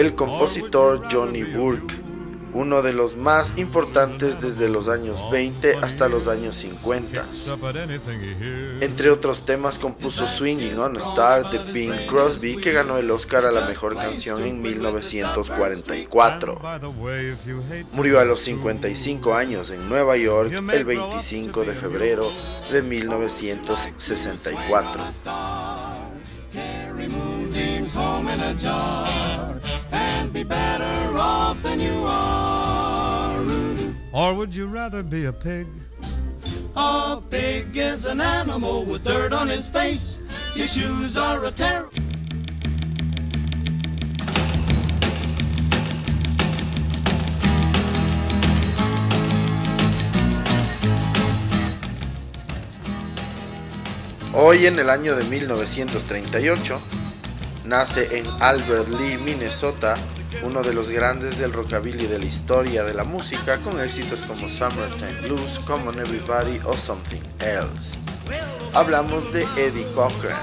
el compositor Johnny Burke, uno de los más importantes desde los años 20 hasta los años 50. Entre otros temas compuso Swinging on a Star de Bing Crosby que ganó el Oscar a la mejor canción en 1944. Murió a los 55 años en Nueva York el 25 de febrero de 1964. Or would you rather be a pig? A pig is an animal with dirt on his face. Your shoes are a terror. Hoy en el año de 1938 nace en Albert Lee, Minnesota, uno de los grandes del rockabilly de la historia de la música, con éxitos como Summertime Blues, Common Everybody o Something Else. Hablamos de Eddie Cochran.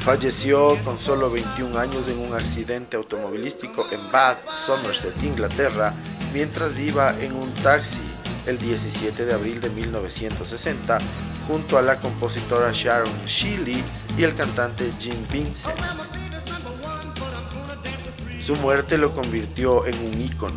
Falleció con solo 21 años en un accidente automovilístico en Bath, Somerset, Inglaterra, mientras iba en un taxi el 17 de abril de 1960 junto a la compositora Sharon Shealy y el cantante Jim Vincent. Su muerte lo convirtió en un ícono.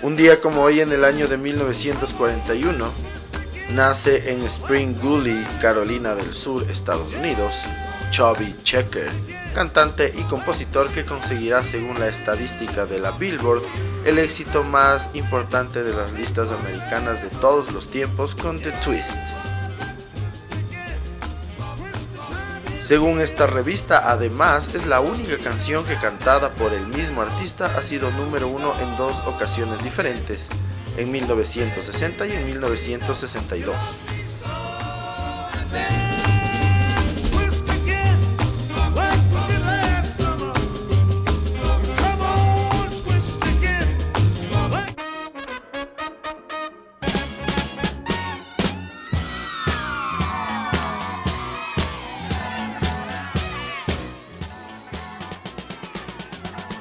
Un día como hoy en el año de 1941, nace en Spring Gully, Carolina del Sur, Estados Unidos, Chubby Checker, cantante y compositor que conseguirá, según la estadística de la Billboard, el éxito más importante de las listas americanas de todos los tiempos con The Twist. Según esta revista, además, es la única canción que cantada por el mismo artista ha sido número uno en dos ocasiones diferentes, en 1960 y en 1962.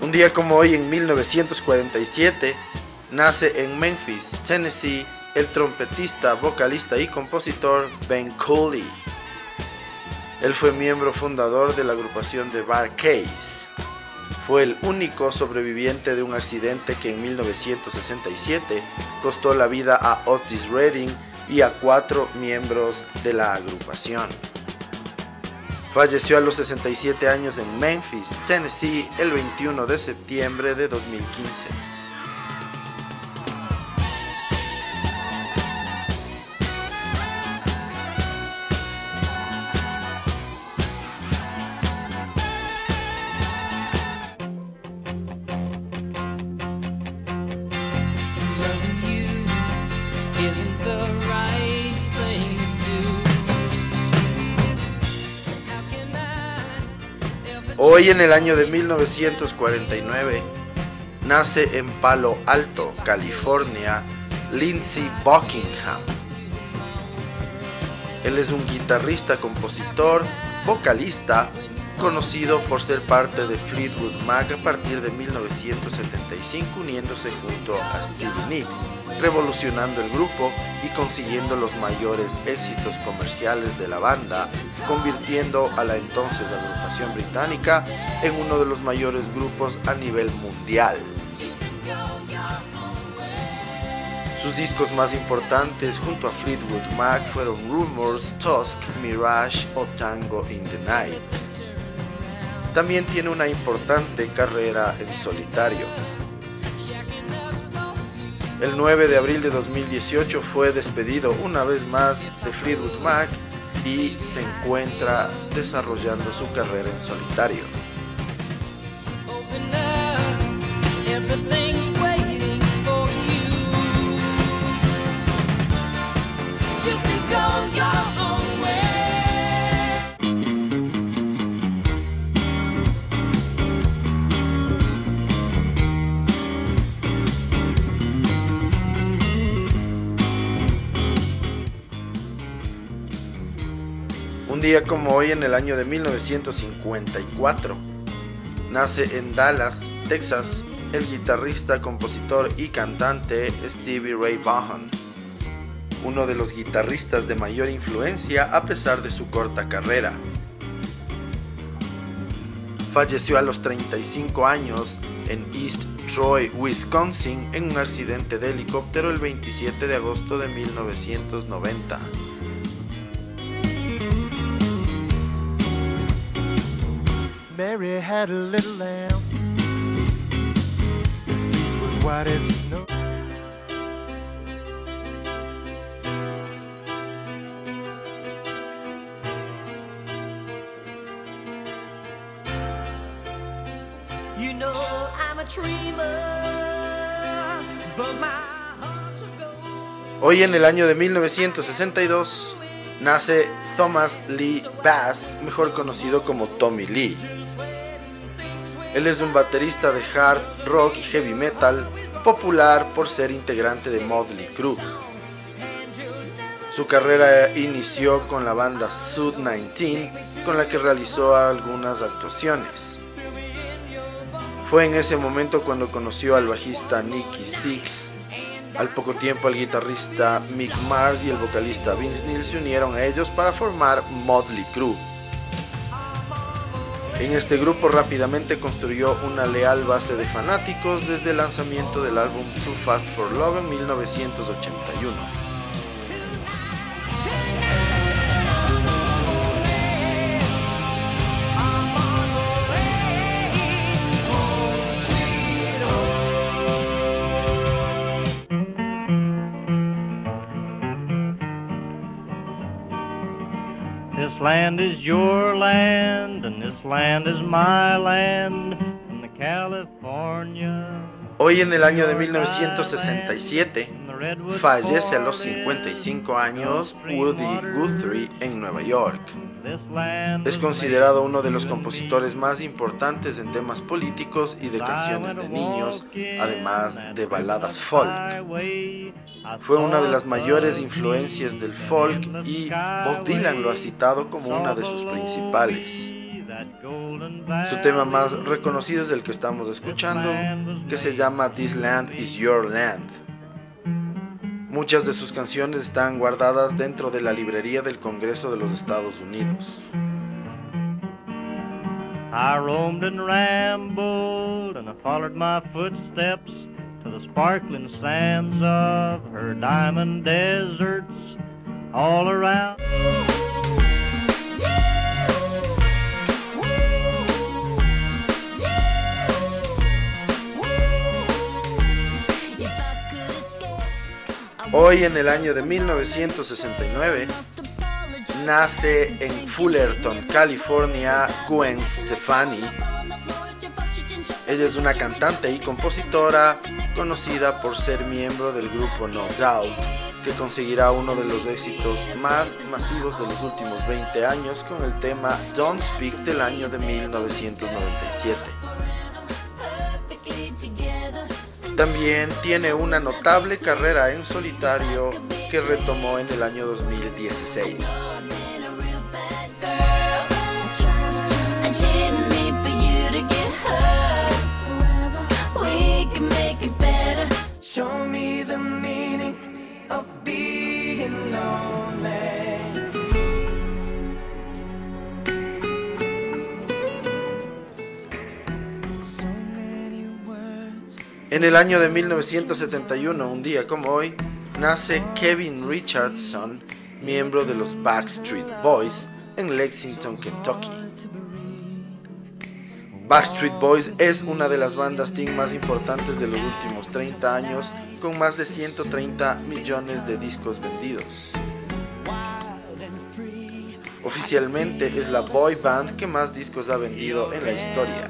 Un día como hoy, en 1947, nace en Memphis, Tennessee, el trompetista, vocalista y compositor Ben Cooley. Él fue miembro fundador de la agrupación de Bar Case. Fue el único sobreviviente de un accidente que en 1967 costó la vida a Otis Redding y a cuatro miembros de la agrupación. Falleció a los 67 años en Memphis, Tennessee, el 21 de septiembre de 2015. Hoy en el año de 1949 nace en Palo Alto, California, Lindsey Buckingham. Él es un guitarrista, compositor, vocalista, conocido por ser parte de Fleetwood Mac a partir de 1975 uniéndose junto a Stevie Nicks, revolucionando el grupo y consiguiendo los mayores éxitos comerciales de la banda, convirtiendo a la entonces agrupación británica en uno de los mayores grupos a nivel mundial. Sus discos más importantes junto a Fleetwood Mac fueron Rumors, Tusk, Mirage o Tango in the Night. También tiene una importante carrera en solitario. El 9 de abril de 2018 fue despedido una vez más de Fleetwood Mac y se encuentra desarrollando su carrera en solitario. Día como hoy en el año de 1954, nace en Dallas, Texas, el guitarrista, compositor y cantante Stevie Ray Vaughan, uno de los guitarristas de mayor influencia a pesar de su corta carrera. Falleció a los 35 años en East Troy, Wisconsin, en un accidente de helicóptero el 27 de agosto de 1990. Mary had a little lamb. His face was white as snow. You know I'm a dreamer, but my heart's a gold. Hoy en el año de 1962 nace Thomas Lee Bass, mejor conocido como Tommy Lee. Él es un baterista de hard rock y heavy metal, popular por ser integrante de Motley Crue. Su carrera inició con la banda Sud 19, con la que realizó algunas actuaciones. Fue en ese momento cuando conoció al bajista Nicky Six. Al poco tiempo el guitarrista Mick Mars y el vocalista Vince Neil se unieron a ellos para formar Motley Crue. En este grupo rápidamente construyó una leal base de fanáticos desde el lanzamiento del álbum Too Fast for Love en 1981. land is your land Hoy en el año de 1967 fallece a los 55 años Woody Guthrie en Nueva York. Es considerado uno de los compositores más importantes en temas políticos y de canciones de niños, además de baladas folk. Fue una de las mayores influencias del folk y Bob Dylan lo ha citado como una de sus principales. Su tema más reconocido es el que estamos escuchando, que se llama This Land is Your Land. Muchas de sus canciones están guardadas dentro de la librería del Congreso de los Estados Unidos. I roamed and rambled and I followed my footsteps to the sparkling sands of her diamond deserts all around. Hoy en el año de 1969 nace en Fullerton, California, Gwen Stefani. Ella es una cantante y compositora conocida por ser miembro del grupo No Doubt, que conseguirá uno de los éxitos más masivos de los últimos 20 años con el tema Don't Speak del año de 1997. También tiene una notable carrera en solitario que retomó en el año 2016. En el año de 1971, un día como hoy, nace Kevin Richardson, miembro de los Backstreet Boys, en Lexington, Kentucky. Backstreet Boys es una de las bandas teen más importantes de los últimos 30 años, con más de 130 millones de discos vendidos. Oficialmente es la boy band que más discos ha vendido en la historia.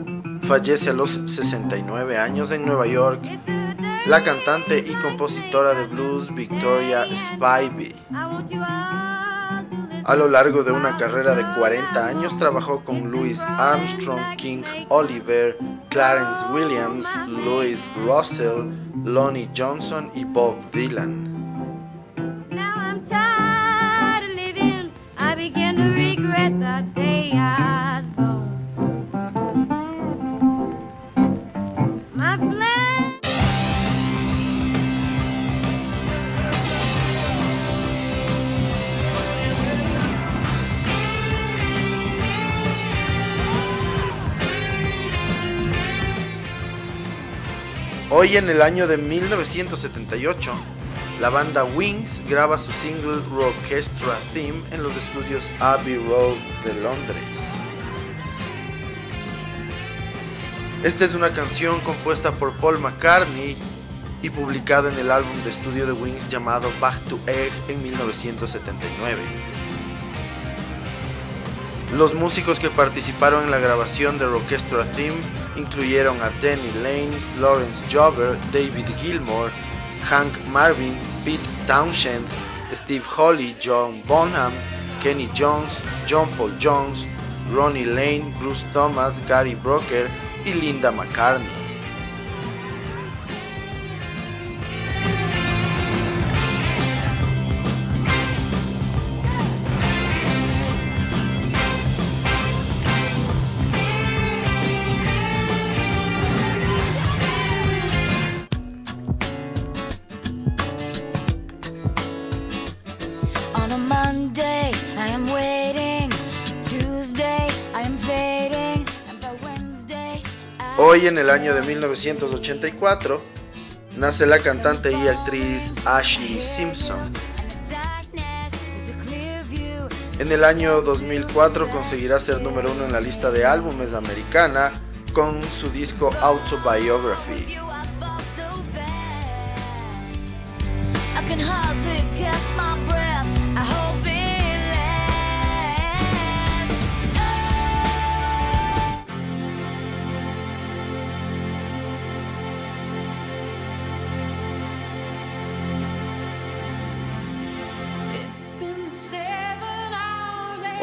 fallece a los 69 años en Nueva York la cantante y compositora de blues Victoria Spivey. A lo largo de una carrera de 40 años trabajó con Louis Armstrong, King Oliver, Clarence Williams, Louis Russell, Lonnie Johnson y Bob Dylan. Hoy en el año de 1978, la banda Wings graba su single Rockestra Theme en los estudios Abbey Road de Londres. Esta es una canción compuesta por Paul McCartney y publicada en el álbum de estudio de Wings llamado Back to Egg en 1979. Los músicos que participaron en la grabación de Rockestra Theme incluyeron a Danny Lane, Lawrence Jobber, David Gilmour, Hank Marvin, Pete Townshend, Steve Holly, John Bonham, Kenny Jones, John Paul Jones, Ronnie Lane, Bruce Thomas, Gary Broker y Linda McCartney. Hoy en el año de 1984 nace la cantante y actriz Ashley Simpson. En el año 2004 conseguirá ser número uno en la lista de álbumes americana con su disco Autobiography.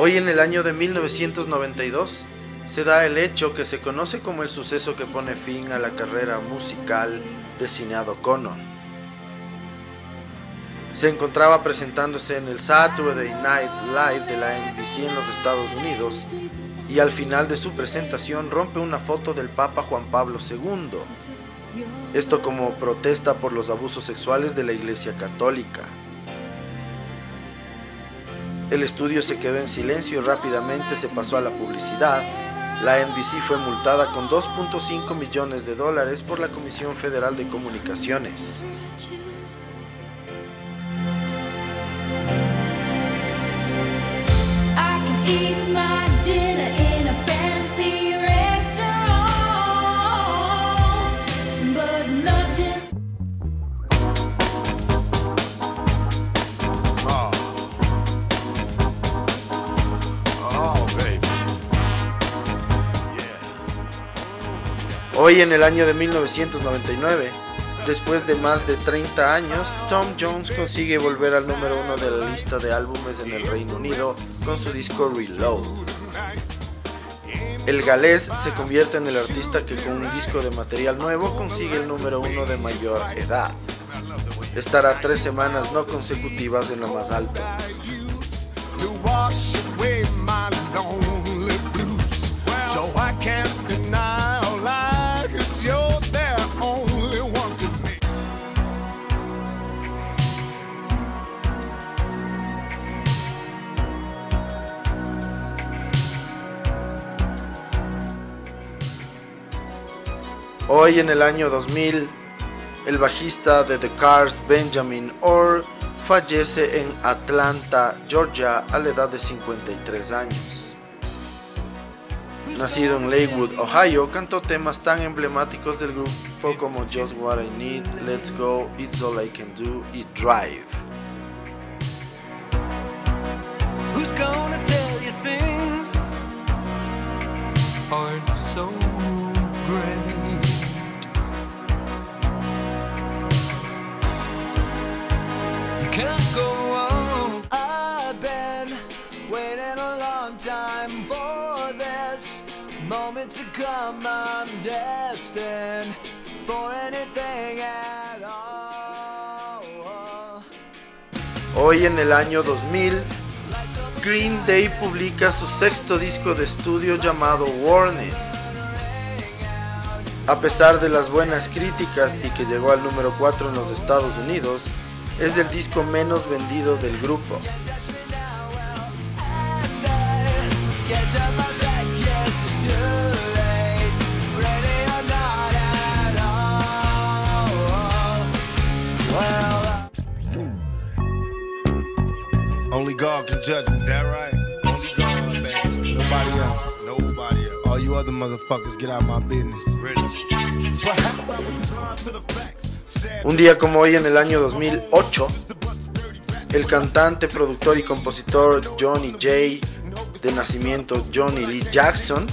Hoy en el año de 1992 se da el hecho que se conoce como el suceso que pone fin a la carrera musical de Sinead O'Connor. Se encontraba presentándose en el Saturday Night Live de la NBC en los Estados Unidos y al final de su presentación rompe una foto del Papa Juan Pablo II. Esto como protesta por los abusos sexuales de la Iglesia Católica. El estudio se quedó en silencio y rápidamente se pasó a la publicidad. La NBC fue multada con 2.5 millones de dólares por la Comisión Federal de Comunicaciones. Hoy en el año de 1999, después de más de 30 años, Tom Jones consigue volver al número uno de la lista de álbumes en el Reino Unido con su disco Reload. El galés se convierte en el artista que con un disco de material nuevo consigue el número uno de mayor edad. estará tres semanas no consecutivas en lo más alto. Hoy en el año 2000, el bajista de The Cars Benjamin Orr fallece en Atlanta, Georgia, a la edad de 53 años. Nacido en Lakewood, Ohio, cantó temas tan emblemáticos del grupo como Just What I Need, Let's Go, It's All I Can Do y Drive. Hoy en el año 2000, Green Day publica su sexto disco de estudio llamado Warning. A pesar de las buenas críticas y que llegó al número 4 en los Estados Unidos, es el disco menos vendido del grupo. Only God can judge me. That right? Only God, baby. Nobody else. Nobody else. All you other motherfuckers get out my business. Un día como hoy en el año 2008, el cantante, productor y compositor Johnny J de nacimiento Johnny Lee Jackson,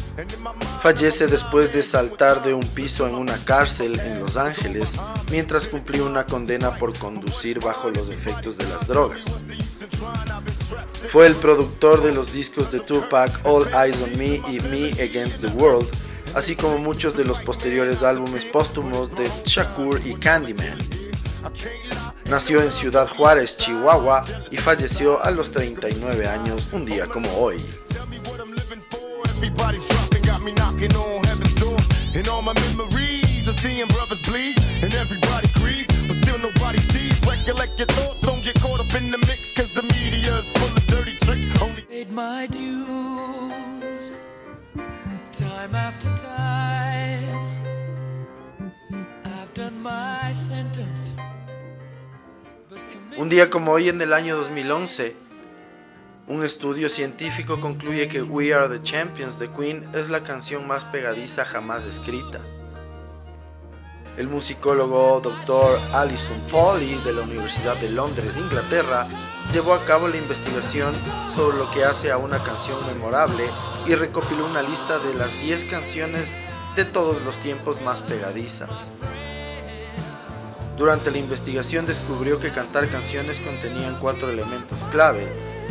fallece después de saltar de un piso en una cárcel en Los Ángeles mientras cumplía una condena por conducir bajo los efectos de las drogas. Fue el productor de los discos de Tupac All Eyes on Me y Me Against the World, así como muchos de los posteriores álbumes póstumos de Shakur y Candyman. Nació en Ciudad Juárez, Chihuahua, y falleció a los 39 años un día como hoy. Un día como hoy en el año 2011, un estudio científico concluye que We Are the Champions de Queen es la canción más pegadiza jamás escrita. El musicólogo Dr. Alison Foley de la Universidad de Londres, Inglaterra, llevó a cabo la investigación sobre lo que hace a una canción memorable y recopiló una lista de las 10 canciones de todos los tiempos más pegadizas. Durante la investigación descubrió que cantar canciones contenían cuatro elementos clave,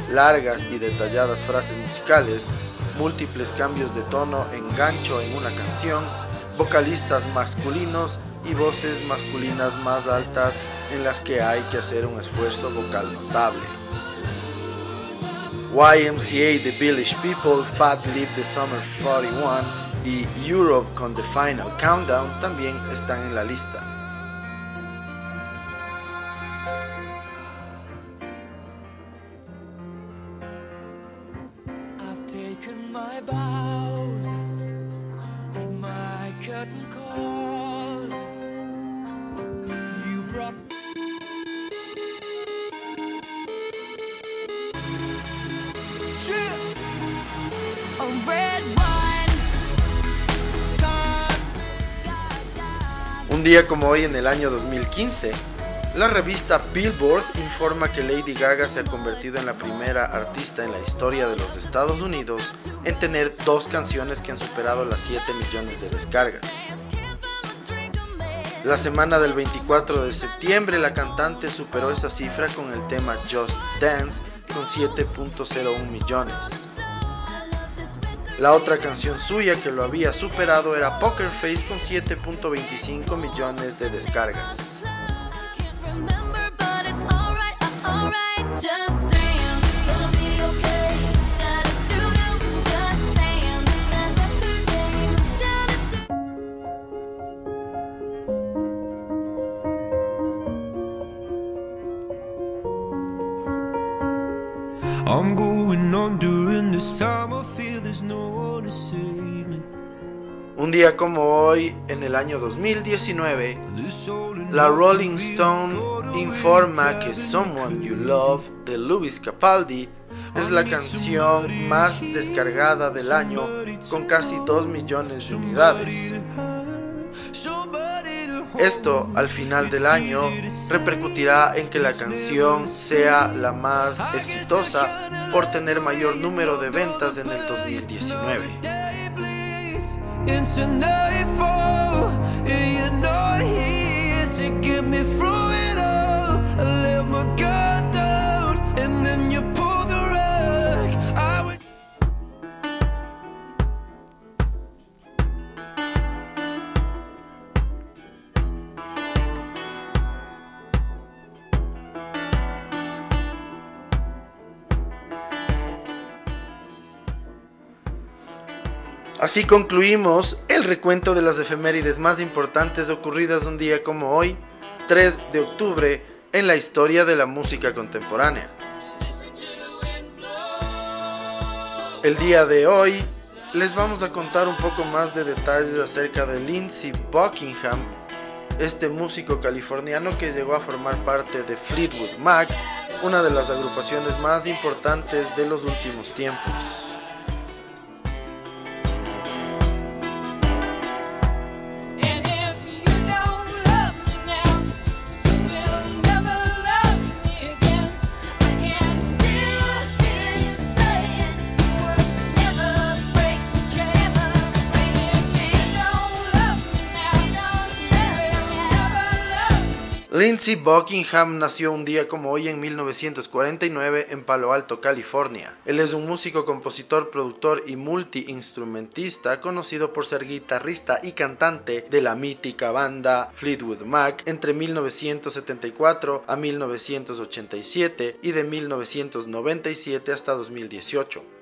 largas y detalladas frases musicales, múltiples cambios de tono en gancho en una canción, vocalistas masculinos y voces masculinas más altas en las que hay que hacer un esfuerzo vocal notable. YMCA The Village People, Fat Lip the Summer 41 y Europe con The Final Countdown también están en la lista. Día como hoy en el año 2015, la revista Billboard informa que Lady Gaga se ha convertido en la primera artista en la historia de los Estados Unidos en tener dos canciones que han superado las 7 millones de descargas. La semana del 24 de septiembre la cantante superó esa cifra con el tema Just Dance con 7.01 millones. La otra canción suya que lo había superado era Poker Face con 7.25 millones de descargas. Día como hoy, en el año 2019, la Rolling Stone informa que Someone You Love de Louis Capaldi es la canción más descargada del año con casi 2 millones de unidades. Esto al final del año repercutirá en que la canción sea la más exitosa por tener mayor número de ventas en el 2019. into nightfall. And you're not here to get me through it all. I let my guard Así concluimos el recuento de las efemérides más importantes ocurridas un día como hoy, 3 de octubre, en la historia de la música contemporánea. El día de hoy les vamos a contar un poco más de detalles acerca de Lindsey Buckingham, este músico californiano que llegó a formar parte de Fleetwood Mac, una de las agrupaciones más importantes de los últimos tiempos. Lindsey Buckingham nació un día como hoy en 1949 en Palo Alto, California. Él es un músico, compositor, productor y multiinstrumentista conocido por ser guitarrista y cantante de la mítica banda Fleetwood Mac entre 1974 a 1987 y de 1997 hasta 2018.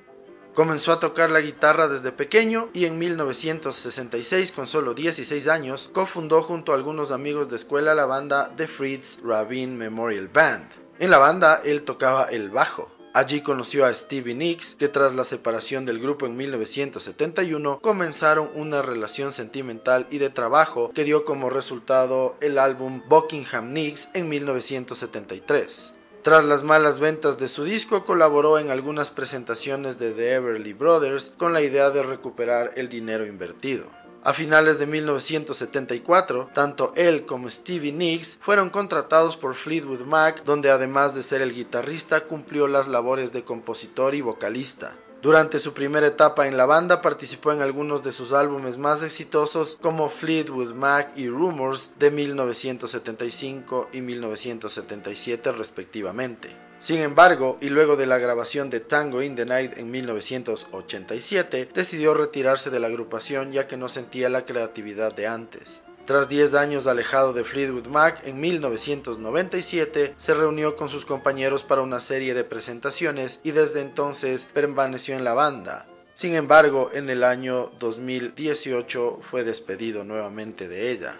Comenzó a tocar la guitarra desde pequeño y en 1966, con solo 16 años, cofundó junto a algunos amigos de escuela la banda The Fritz Rabin Memorial Band. En la banda él tocaba el bajo. Allí conoció a Stevie Nicks, que tras la separación del grupo en 1971 comenzaron una relación sentimental y de trabajo que dio como resultado el álbum Buckingham Nicks en 1973. Tras las malas ventas de su disco, colaboró en algunas presentaciones de The Everly Brothers con la idea de recuperar el dinero invertido. A finales de 1974, tanto él como Stevie Nicks fueron contratados por Fleetwood Mac, donde además de ser el guitarrista cumplió las labores de compositor y vocalista. Durante su primera etapa en la banda participó en algunos de sus álbumes más exitosos como Fleetwood Mac y Rumors de 1975 y 1977 respectivamente. Sin embargo, y luego de la grabación de Tango in the Night en 1987, decidió retirarse de la agrupación ya que no sentía la creatividad de antes. Tras 10 años alejado de Fleetwood Mac, en 1997 se reunió con sus compañeros para una serie de presentaciones y desde entonces permaneció en la banda. Sin embargo, en el año 2018 fue despedido nuevamente de ella.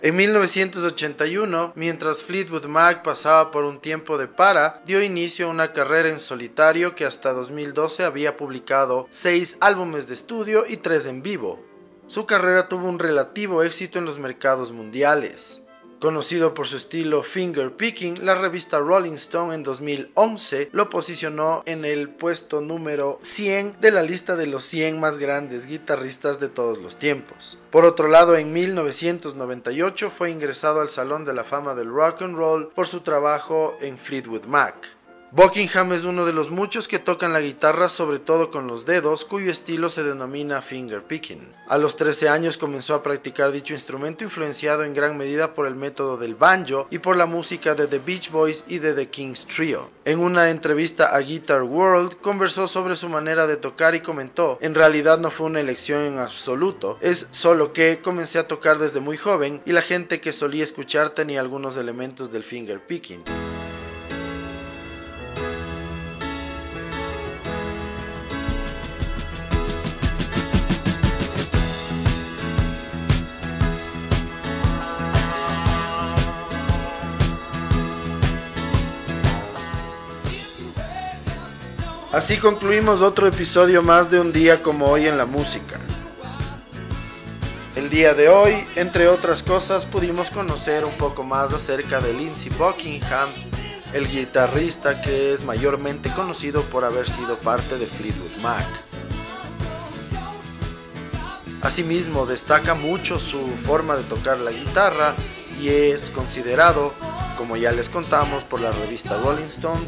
En 1981, mientras Fleetwood Mac pasaba por un tiempo de para, dio inicio a una carrera en solitario que hasta 2012 había publicado 6 álbumes de estudio y 3 en vivo. Su carrera tuvo un relativo éxito en los mercados mundiales. Conocido por su estilo finger picking, la revista Rolling Stone en 2011 lo posicionó en el puesto número 100 de la lista de los 100 más grandes guitarristas de todos los tiempos. Por otro lado, en 1998 fue ingresado al Salón de la Fama del Rock and Roll por su trabajo en Fleetwood Mac. Buckingham es uno de los muchos que tocan la guitarra sobre todo con los dedos, cuyo estilo se denomina finger picking. A los 13 años comenzó a practicar dicho instrumento influenciado en gran medida por el método del banjo y por la música de The Beach Boys y de The Kings Trio. En una entrevista a Guitar World conversó sobre su manera de tocar y comentó, en realidad no fue una elección en absoluto, es solo que comencé a tocar desde muy joven y la gente que solía escuchar tenía algunos elementos del finger Así concluimos otro episodio más de un día como hoy en la música. El día de hoy, entre otras cosas, pudimos conocer un poco más acerca de Lindsey Buckingham, el guitarrista que es mayormente conocido por haber sido parte de Fleetwood Mac. Asimismo, destaca mucho su forma de tocar la guitarra y es considerado como ya les contamos por la revista Rolling Stone,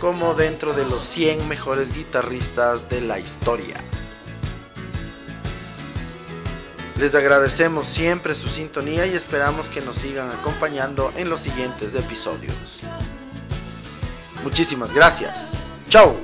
como dentro de los 100 mejores guitarristas de la historia. Les agradecemos siempre su sintonía y esperamos que nos sigan acompañando en los siguientes episodios. Muchísimas gracias. Chao.